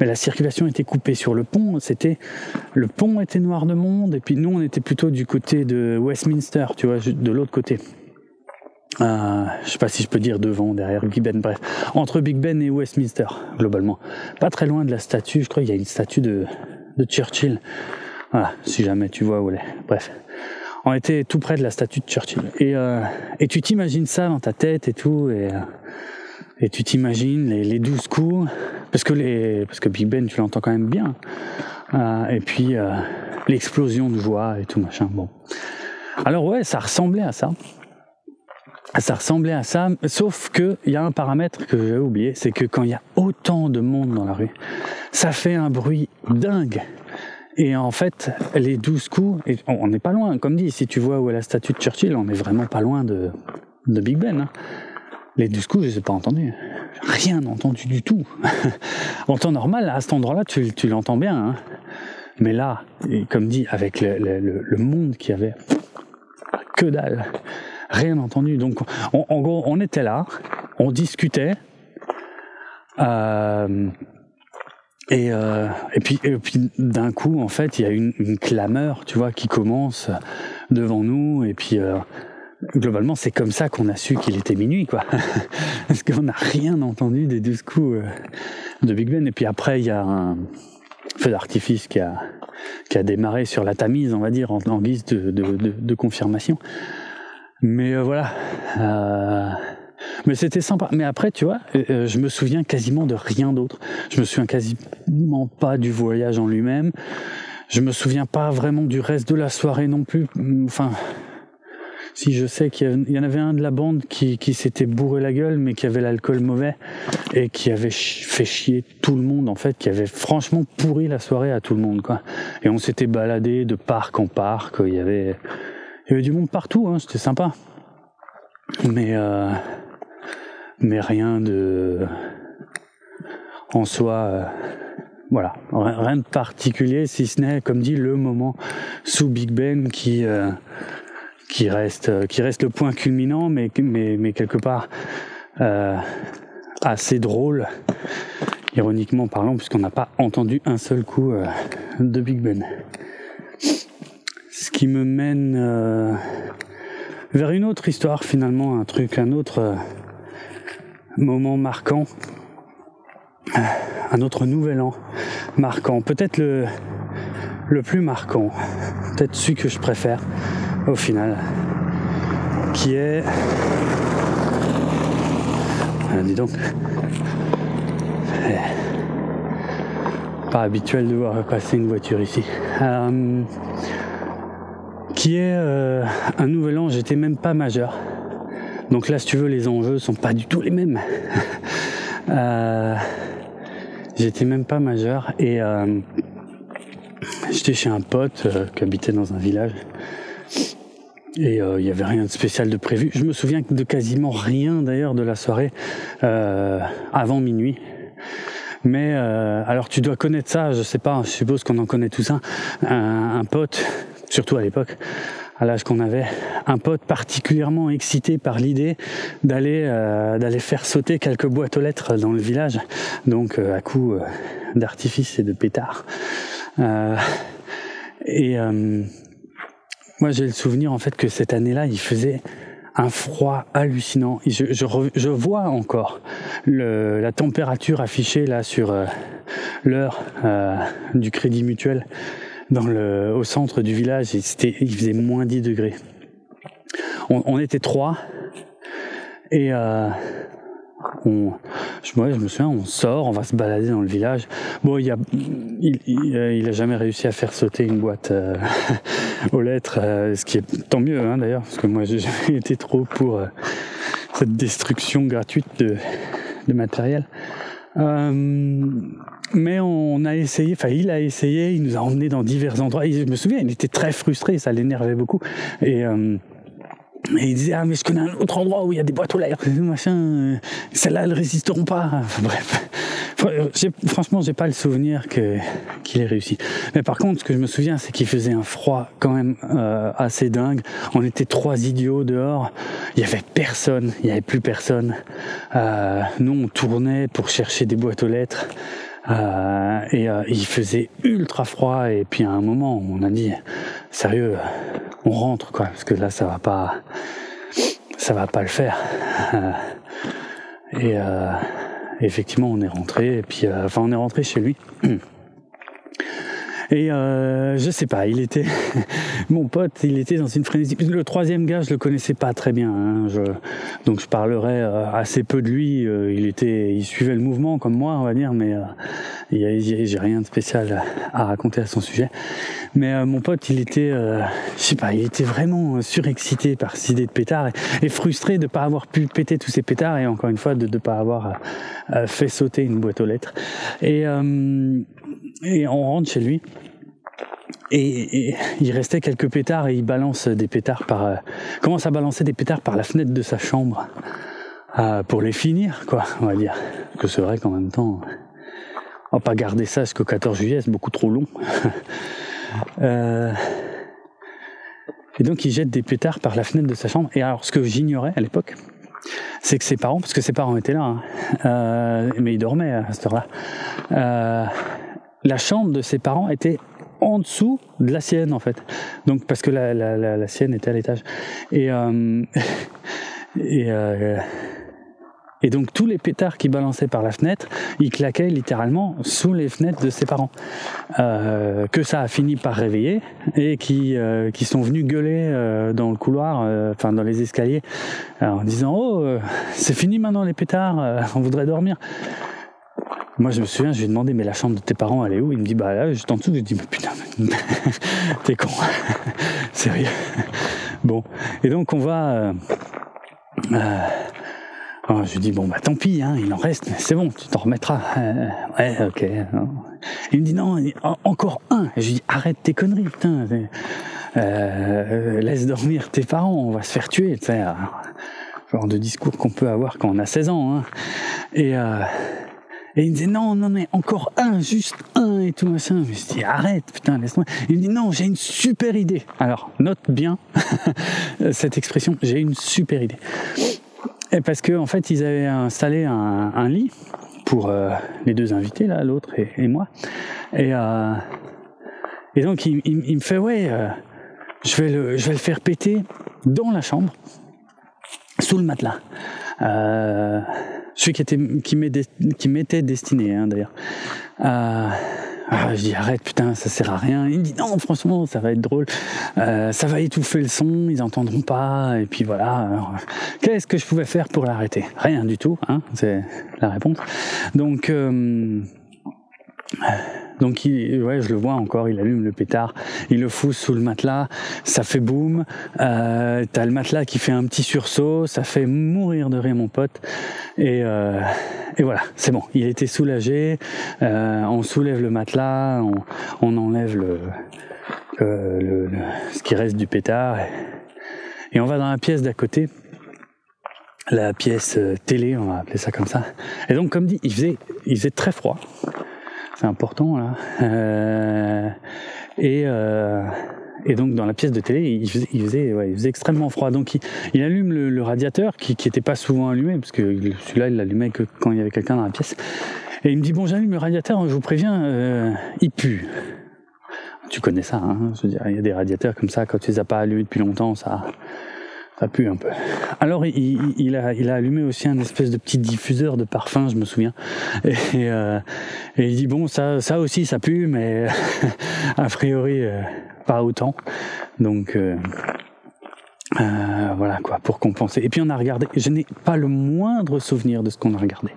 Mais la circulation était coupée sur le pont. C'était le pont était noir de monde et puis nous on était plutôt du côté de Westminster, tu vois, de l'autre côté. Euh, je sais pas si je peux dire devant, derrière Big Ben, bref, entre Big Ben et Westminster, globalement. Pas très loin de la statue, je crois qu'il y a une statue de, de Churchill. Voilà, si jamais tu vois où elle est. Bref. On était tout près de la statue de Churchill. Et, euh, et tu t'imagines ça dans ta tête et tout, et, euh, et tu t'imagines les, les douze coups, parce que, les, parce que Big Ben, tu l'entends quand même bien. Euh, et puis, euh, l'explosion de joie et tout machin. Bon. Alors ouais, ça ressemblait à ça. Ça ressemblait à ça, sauf qu'il y a un paramètre que j'ai oublié, c'est que quand il y a autant de monde dans la rue, ça fait un bruit dingue. Et en fait, les 12 coups, on n'est pas loin, comme dit, si tu vois où est la statue de Churchill, on est vraiment pas loin de, de Big Ben. Hein. Les 12 coups, je les ai pas entendus. Rien entendu du tout. en temps normal, à cet endroit-là, tu, l'entends bien. Hein. Mais là, comme dit, avec le, le monde qu'il y avait, que dalle. Rien entendu. Donc, en gros, on était là, on discutait. Euh, et, euh, et puis, et puis d'un coup, en fait, il y a une, une, clameur, tu vois, qui commence devant nous. Et puis, euh, globalement, c'est comme ça qu'on a su qu'il était minuit, quoi. Parce qu'on n'a rien entendu des douze coups de Big Ben. Et puis après, il y a un feu d'artifice qui a, qui a démarré sur la Tamise, on va dire, en, guise de, de, confirmation. Mais euh, voilà. Euh, mais c'était sympa. Mais après, tu vois, euh, euh, je me souviens quasiment de rien d'autre. Je me souviens quasiment pas du voyage en lui-même. Je me souviens pas vraiment du reste de la soirée non plus. Enfin, si je sais qu'il y en avait un de la bande qui, qui s'était bourré la gueule, mais qui avait l'alcool mauvais et qui avait fait chier tout le monde en fait, qui avait franchement pourri la soirée à tout le monde quoi. Et on s'était baladé de parc en parc. Il y avait, il y avait du monde partout. Hein, C'était sympa. Mais euh, mais rien de en soi euh, voilà rien de particulier si ce n'est comme dit le moment sous Big Ben qui euh, qui reste qui reste le point culminant mais mais, quelque part assez drôle ironiquement parlant puisqu'on n'a pas entendu un seul coup de Big Ben ce qui me mène euh, vers une autre histoire finalement un truc un autre moment marquant, un autre nouvel an marquant, peut-être le, le plus marquant, peut-être celui que je préfère au final, qui est... Dis donc. Pas habituel de voir passer une voiture ici. Euh, qui est euh, un nouvel an, j'étais même pas majeur. Donc là, si tu veux, les enjeux sont pas du tout les mêmes. euh, J'étais même pas majeur et euh, j'étais chez un pote qui habitait dans un village et il y avait rien de spécial de prévu. Je me souviens de quasiment rien d'ailleurs de la soirée avant minuit. Mais alors tu dois connaître ça, je sais pas, je suppose qu'on en connaît un, un, un pote, surtout à l'époque, à l'âge qu'on avait, un pote particulièrement excité par l'idée d'aller euh, d'aller faire sauter quelques boîtes aux lettres dans le village, donc euh, à coup euh, d'artifice et de pétards. Euh, et euh, moi j'ai le souvenir en fait que cette année-là il faisait un froid hallucinant. Je, je, je vois encore le, la température affichée là sur euh, l'heure du Crédit Mutuel dans le, au centre du village, il faisait moins 10 degrés. On, on était trois, et euh, on, je, ouais, je me souviens, on sort, on va se balader dans le village. Bon, il a, il, il, il a jamais réussi à faire sauter une boîte euh, aux lettres, euh, ce qui est tant mieux hein, d'ailleurs, parce que moi j'ai jamais été trop pour euh, cette destruction gratuite de, de matériel. Euh, mais on a essayé, enfin il a essayé, il nous a emmenés dans divers endroits. Et je me souviens, il était très frustré, ça l'énervait beaucoup. Et, euh, et il disait ah mais je connais un autre endroit où il y a des boîtes aux lettres, machin. Euh, Celles-là elles résisteront pas. Bref, franchement j'ai pas le souvenir qu'il ait réussi. Mais par contre ce que je me souviens c'est qu'il faisait un froid quand même euh, assez dingue. On était trois idiots dehors. Il y avait personne, il y avait plus personne. Euh, nous on tournait pour chercher des boîtes aux lettres. Euh, et euh, il faisait ultra froid et puis à un moment on a dit sérieux on rentre quoi parce que là ça va pas ça va pas le faire. Et euh, effectivement on est rentré et puis enfin on est rentré chez lui Et euh, je sais pas, il était mon pote, il était dans une frénésie. Le troisième gars, je le connaissais pas très bien, hein, je, donc je parlerai euh, assez peu de lui. Euh, il était, il suivait le mouvement comme moi, on va dire, mais euh, j'ai rien de spécial à raconter à son sujet. Mais mon pote, il était, je sais pas, il était vraiment surexcité par cette idée de pétard et, frustré de pas avoir pu péter tous ces pétards et encore une fois de ne pas avoir fait sauter une boîte aux lettres. Et et on rentre chez lui. Et, il restait quelques pétards et il balance des pétards par euh, commence à balancer des pétards par la fenêtre de sa chambre euh, pour les finir quoi on va dire. Que c'est vrai qu'en même temps on va pas garder ça jusqu'au 14 juillet c'est beaucoup trop long. Euh, et donc il jette des pétards par la fenêtre de sa chambre. Et alors ce que j'ignorais à l'époque c'est que ses parents parce que ses parents étaient là hein, euh, mais ils dormaient à cette heure-là euh, la chambre de ses parents était en dessous de la sienne en fait. Donc parce que la, la, sienne était à l'étage. Et euh, et, euh, et donc tous les pétards qui balançaient par la fenêtre, ils claquaient littéralement sous les fenêtres de ses parents. Euh, que ça a fini par réveiller et qui qui sont venus gueuler dans le couloir, enfin dans les escaliers, en disant oh c'est fini maintenant les pétards, on voudrait dormir. Moi, je me souviens, je lui ai demandé, mais la chambre de tes parents, elle est où? Il me dit, bah là, juste en dessous. Je lui dis, mais putain, t'es con. Sérieux. Bon. Et donc, on va. Euh, euh, oh, je lui dis, bon, bah tant pis, hein, il en reste, mais c'est bon, tu t'en remettras. Euh, ouais, ok. Il me dit, non, encore un. Je lui dis, arrête tes conneries, putain. Euh, laisse dormir tes parents, on va se faire tuer, tu sais. Genre de discours qu'on peut avoir quand on a 16 ans. Hein. Et. Et il me disait non, non, mais encore un, juste un et tout machin. Je me dis arrête, putain, laisse-moi. Il me dit non, j'ai une super idée. Alors note bien cette expression, j'ai une super idée. Et parce que en fait, ils avaient installé un, lit pour euh, les deux invités là, l'autre et, moi. Et euh, donc il, me fait ouais, euh, je vais le, je vais le faire péter dans la chambre, sous le matelas. Celui qui était qui m'était destiné hein, d'ailleurs. Euh, ah, je dis arrête putain ça sert à rien. Il me dit non franchement ça va être drôle, euh, ça va étouffer le son, ils entendront pas et puis voilà. Qu'est-ce que je pouvais faire pour l'arrêter? Rien du tout, hein, c'est la réponse. Donc euh, donc ouais, je le vois encore, il allume le pétard, il le fout sous le matelas, ça fait boum, euh, t'as le matelas qui fait un petit sursaut, ça fait mourir de rire mon pote, et, euh, voilà, c'est bon, il était soulagé, euh, on soulève le matelas, on, enlève ce qui reste du pétard, et, on va dans la pièce d'à côté, la pièce télé, on va appeler ça comme ça. Et donc, comme dit, il faisait très froid c'est important là. Euh, et, euh, et donc dans la pièce de télé, il faisait, extrêmement froid. Donc il, allume le, radiateur qui n'était pas souvent allumé, parce que celui-là il l'allumait que quand il y avait quelqu'un dans la pièce. Et il me dit bon j'allume le radiateur, je vous préviens, euh, il pue. Tu connais ça, hein je veux dire, il y a des radiateurs comme ça, quand tu les as pas allumés depuis longtemps, ça, ça pue un peu. Alors il, a, allumé aussi un espèce de petit diffuseur de parfum, je me souviens. Et, euh, et il dit bon ça, aussi ça pue, mais a priori euh, pas autant. Donc euh, euh, voilà quoi pour compenser. Et puis on a regardé. Je n'ai pas le moindre souvenir de ce qu'on a regardé.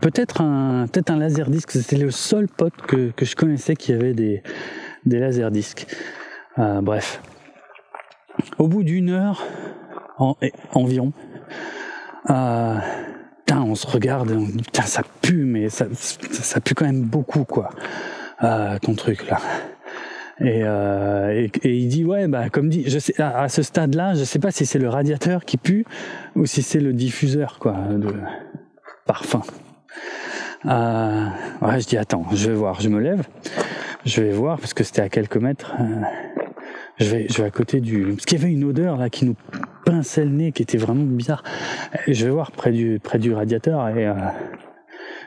Peut-être un peut-être un laserdisc. C'était le seul pote que, que je connaissais qui avait des des laserdiscs. Euh, bref, au bout d'une heure environ, euh, on se regarde on dit ça pue, mais ça, pue quand même beaucoup quoi, euh, ton truc là. Et, euh, et, il dit ouais bah comme dit je sais à, ce stade là je sais pas si c'est le radiateur qui pue ou si c'est le diffuseur quoi de parfum. Ouais je dis attends je vais voir je me lève je vais voir parce que c'était à quelques mètres je vais, je vais à côté du, parce qu'il y avait une odeur là qui nous pinçait le nez, qui était vraiment bizarre. je vais voir près du, près du radiateur et euh,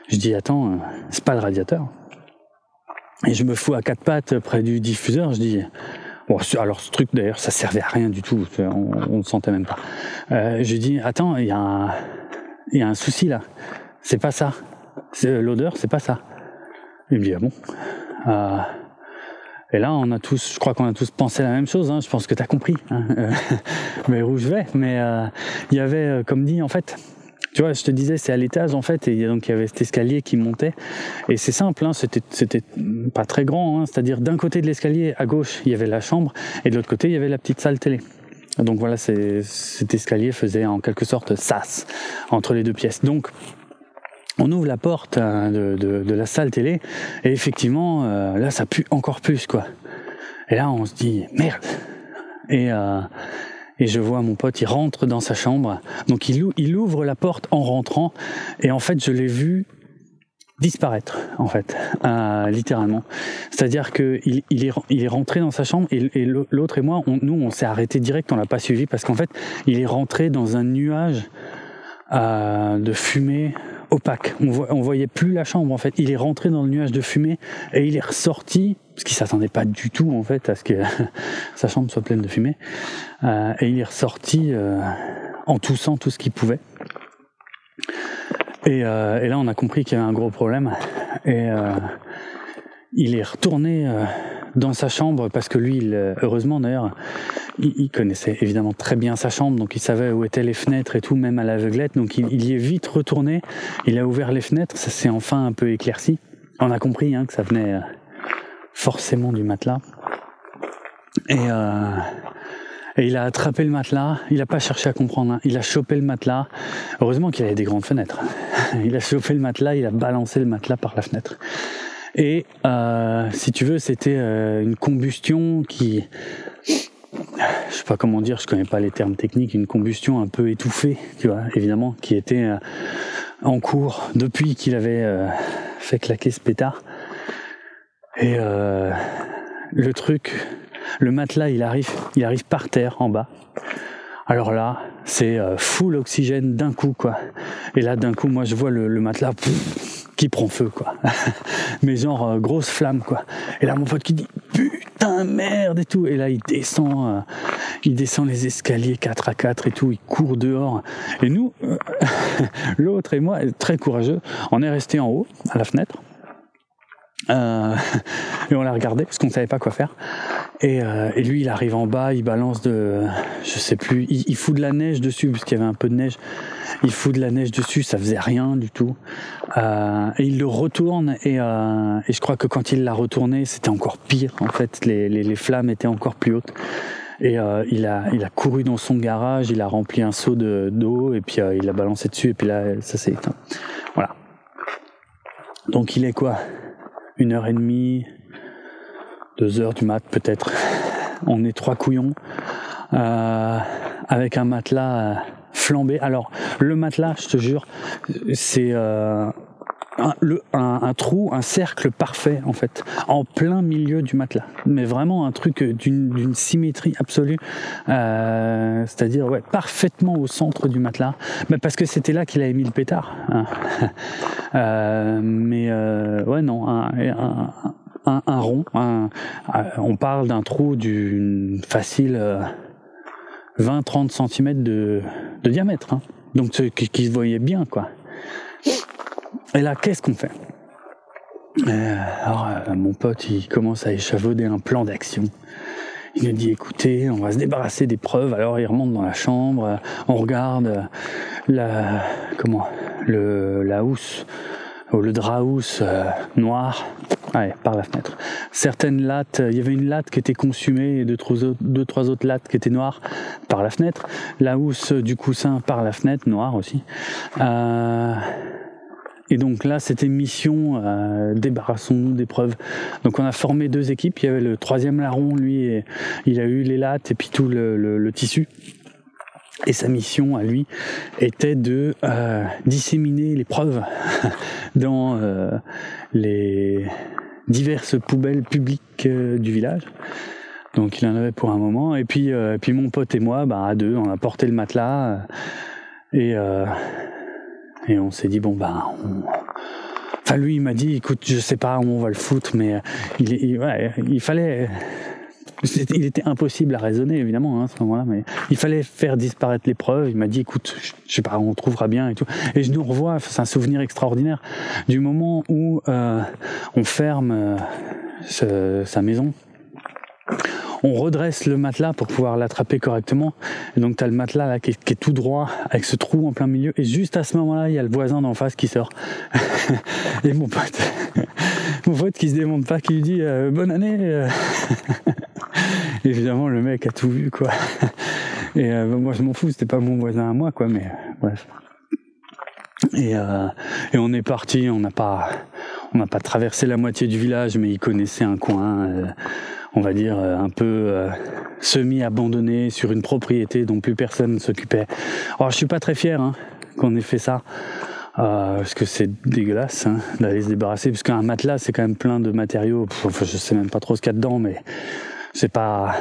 je dis attends, euh, c'est pas le radiateur. Et je me fous à quatre pattes près du diffuseur. Je dis bon, alors ce truc d'ailleurs, ça servait à rien du tout. On, ne sentait même pas. Euh, je dis attends, il y a un, y a un souci là. C'est pas ça. L'odeur, c'est pas ça. Il me dit ah bon? Euh, et là, on a tous, je crois qu'on a tous pensé la même chose. Hein, je pense que tu as compris. Hein, mais où je vais? Mais il y avait, comme dit, en fait, tu vois, je te disais, c'est à l'étage en fait, et donc il y avait cet escalier qui montait. Et c'est simple, hein, c'était, pas très grand. Hein, c'est-à-dire d'un côté de l'escalier, à gauche, il y avait la chambre, et de l'autre côté, il y avait la petite salle télé. Donc voilà, cet escalier faisait en quelque sorte sas entre les deux pièces. Donc on ouvre la porte hein, de, la salle télé, et effectivement, euh, là, ça pue encore plus, quoi. Et là, on se dit, merde. Et, euh, et je vois mon pote, il rentre dans sa chambre. Donc il, ouvre la porte en rentrant. Et en fait, je l'ai vu disparaître, en fait, euh, littéralement. C'est-à-dire que il, est, rentré dans sa chambre et, l'autre et moi, nous, on s'est arrêté direct, on l'a pas suivi parce qu'en fait, il est rentré dans un nuage euh, de fumée opaque. On, voyait plus la chambre en fait. Il est rentré dans le nuage de fumée et il est ressorti parce qu'il s'attendait pas du tout en fait à ce que sa chambre soit pleine de fumée. Euh, et il est ressorti euh, en toussant tout ce qu'il pouvait. Et, euh, et, là, on a compris qu'il y avait un gros problème. Et il est retourné dans sa chambre parce que lui, il, heureusement d'ailleurs, il, connaissait évidemment très bien sa chambre, donc il savait où étaient les fenêtres et tout, même à l'aveuglette. Donc il, y est vite retourné. Il a ouvert les fenêtres, ça s'est enfin un peu éclairci. On a compris hein, que ça venait euh, forcément du matelas. Et, euh, et il a attrapé le matelas. Il n'a pas cherché à comprendre. Hein. Il a chopé le matelas. Heureusement qu'il avait des grandes fenêtres. il a chopé le matelas. Il a balancé le matelas par la fenêtre. Et euh, si tu veux, c'était euh, une combustion qui, je sais pas comment dire, je connais pas les termes techniques, une combustion un peu étouffée, tu vois, évidemment, qui était euh, en cours depuis qu'il avait fait claquer ce pétard. Et le truc, le matelas, il arrive, il arrive par terre en bas. Alors là, c'est full oxygène d'un coup, quoi. Et là, d'un coup, moi, je vois le, matelas qui prend feu, quoi. Mais genre, euh, grosse flamme, quoi. Et là, mon pote qui dit, putain, merde, et tout. Et là, il descend, euh, il descend les escaliers 4 à 4 et tout, il court dehors. Et nous, euh, l'autre et moi, très courageux, on est resté en haut, à la fenêtre. et on l'a regardé parce qu'on savait pas quoi faire. Et, euh, et, lui, il arrive en bas, il balance de, je sais plus, il, il fout de la neige dessus parce qu'il y avait un peu de neige. Il fout de la neige dessus, ça faisait rien du tout. Euh, et il le retourne et, euh, et je crois que quand il l'a retourné, c'était encore pire. En fait, les, les, les flammes étaient encore plus hautes. Et euh, il, a, il a couru dans son garage, il a rempli un seau d'eau et puis il l'a balancé dessus et puis là, ça s'est éteint. Voilà. Donc il est quoi? Une heure et demie, deux heures du mat peut-être. On est trois couillons euh, avec un matelas euh, flambé. Alors le matelas, je te jure, c'est euh, un, trou, un cercle parfait en fait, en plein milieu du matelas. Mais vraiment un truc d'une symétrie absolue, euh, c'est-à-dire ouais, parfaitement au centre du matelas. Mais parce que c'était là qu'il avait mis le pétard. Hein. mais euh, ouais non, un rond. Euh, on parle d'un trou d'une facile 20-30 euh, cm de, diamètre. Hein. Donc qui, qui se voyait bien quoi. Et là, qu'est-ce qu'on fait? Euh, Alors, mon pote, il commence à échafauder un plan d'action. Il nous dit, écoutez, on va se débarrasser des preuves. Alors, il remonte dans la chambre, on regarde la, comment, le, la housse, ou le drap housse noir, ouais, par la fenêtre. Certaines lattes, il y avait une latte qui était consumée et deux, trois autres, lattes qui étaient noires par la fenêtre. La housse du coussin par la fenêtre, noire aussi. Euh, et donc là, c'était mission, euh, débarrassons-nous des preuves. Donc on a formé deux équipes. Il y avait le troisième larron, lui, il a eu les lattes et puis tout le, tissu. Et sa mission à lui était de euh, disséminer les preuves dans euh, les diverses poubelles publiques euh, du village. Donc il en avait pour un moment. Et puis, euh, puis mon pote et moi, bah, à deux, on a porté le matelas. et et on s'est dit, bon, ben, enfin, lui, il m'a dit, écoute, je sais pas où on va le foutre, mais il, il, ouais, il fallait il était impossible à raisonner évidemment hein, à ce moment-là, mais il fallait faire disparaître les preuves. Il m'a dit, écoute, je sais pas, on trouvera bien et tout. Et je nous revois, c'est un souvenir extraordinaire du moment où euh, on ferme euh, sa maison on redresse le matelas pour pouvoir l'attraper correctement. Et donc tu as le matelas qui est, tout droit avec ce trou en plein milieu. Et juste à ce moment-là, il y a le voisin d'en face qui sort. et mon pote, mon pote qui se démonte pas, qui lui dit euh, bonne année. Euh. Évidemment, le mec a tout vu quoi. Et euh, moi je m'en fous, c'était pas mon voisin à moi quoi, mais bref. Et, et on est parti, on n'a pas, on n'a pas traversé la moitié du village, mais il connaissait un coin on va dire, euh, un peu euh, semi-abandonné sur une propriété dont plus personne ne s'occupait. Alors je suis pas très fier hein, qu'on ait fait ça. Euh, parce que c'est dégueulasse hein, d'aller se débarrasser, parce qu'un matelas c'est quand même plein de matériaux. enfin, je sais même pas trop ce qu'il y a dedans, mais c'est pas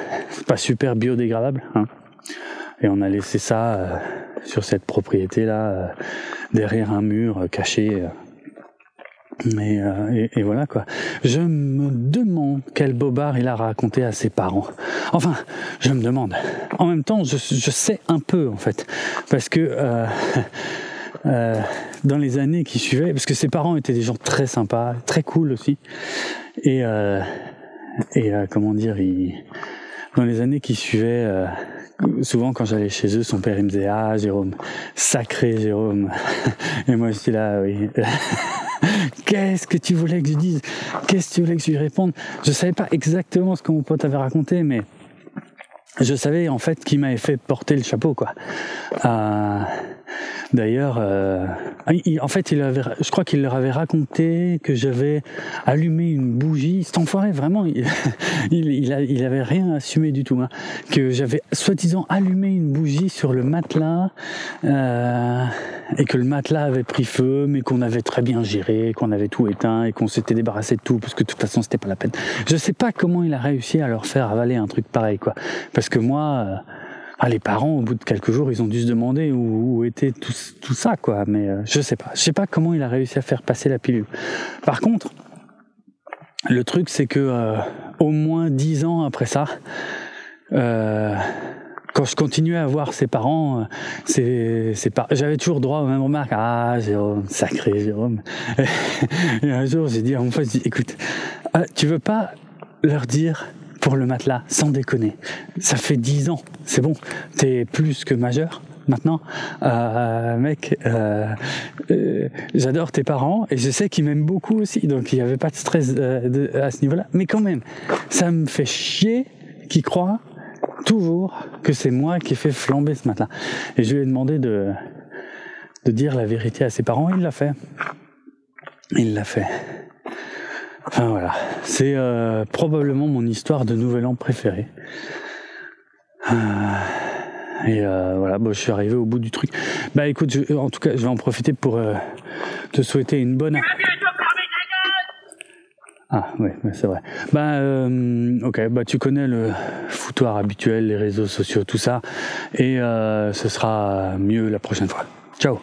pas super biodégradable. Hein. Et on a laissé ça sur cette propriété là, derrière un mur caché. Euh, et, et, voilà quoi. Je me demande quel bobard il a raconté à ses parents. Enfin, je me demande. En même temps, je, je sais un peu en fait, parce que euh, euh, dans les années qui suivaient, parce que ses parents étaient des gens très sympas, très cool aussi, et euh, et euh, comment dire, il, dans les années qui suivaient. Souvent, quand j'allais chez eux, son père il me disait Ah, Jérôme, sacré Jérôme. Et moi, je suis là, oui. Qu'est-ce que tu voulais que je dise? Qu'est-ce que tu voulais que je lui réponde? Je savais pas exactement ce que mon pote avait raconté, mais je savais en fait qu'il m'avait fait porter le chapeau, quoi. Euh, D'ailleurs, euh, en fait, il avait, je crois qu'il leur avait raconté que j'avais allumé une bougie. Cet enfoiré, vraiment, il, il, il, avait rien assumé du tout. Hein. Que j'avais soi-disant allumé une bougie sur le matelas euh, et que le matelas avait pris feu, mais qu'on avait très bien géré, qu'on avait tout éteint et qu'on s'était débarrassé de tout parce que de toute façon, c'était pas la peine. Je sais pas comment il a réussi à leur faire avaler un truc pareil, quoi. Parce que moi. Euh, ah, les parents, au bout de quelques jours, ils ont dû se demander où, était tout, ça, quoi. Mais euh, je sais pas. Je sais pas comment il a réussi à faire passer la pilule. Par contre, le truc, c'est que euh, au moins dix ans après ça, euh, quand je continuais à voir ses parents, c'est, pas, j'avais toujours droit aux mêmes remarques. Ah, Jérôme, sacré Jérôme. Et un jour, j'ai dit à mon fils, écoute, tu veux pas leur dire pour le matelas, sans déconner. Ça fait dix ans, c'est bon, t'es plus que majeur maintenant. Euh, mec, euh, euh, j'adore tes parents et je sais qu'ils m'aiment beaucoup aussi, donc il n'y avait pas de stress à ce niveau-là. Mais quand même, ça me fait chier qu'ils croient toujours que c'est moi qui ai fait flamber ce matelas. Et je lui ai demandé de, de dire la vérité à ses parents, il l'a fait. Il l'a fait. Enfin voilà, c'est euh, probablement mon histoire de Nouvel An préférée. Euh, et euh, voilà, bon, je suis arrivé au bout du truc. Bah écoute, je, en tout cas, je vais en profiter pour euh, te souhaiter une bonne. Ah oui, c'est vrai. Bah euh, ok, bah tu connais le foutoir habituel, les réseaux sociaux, tout ça, et euh, ce sera mieux la prochaine fois. Ciao.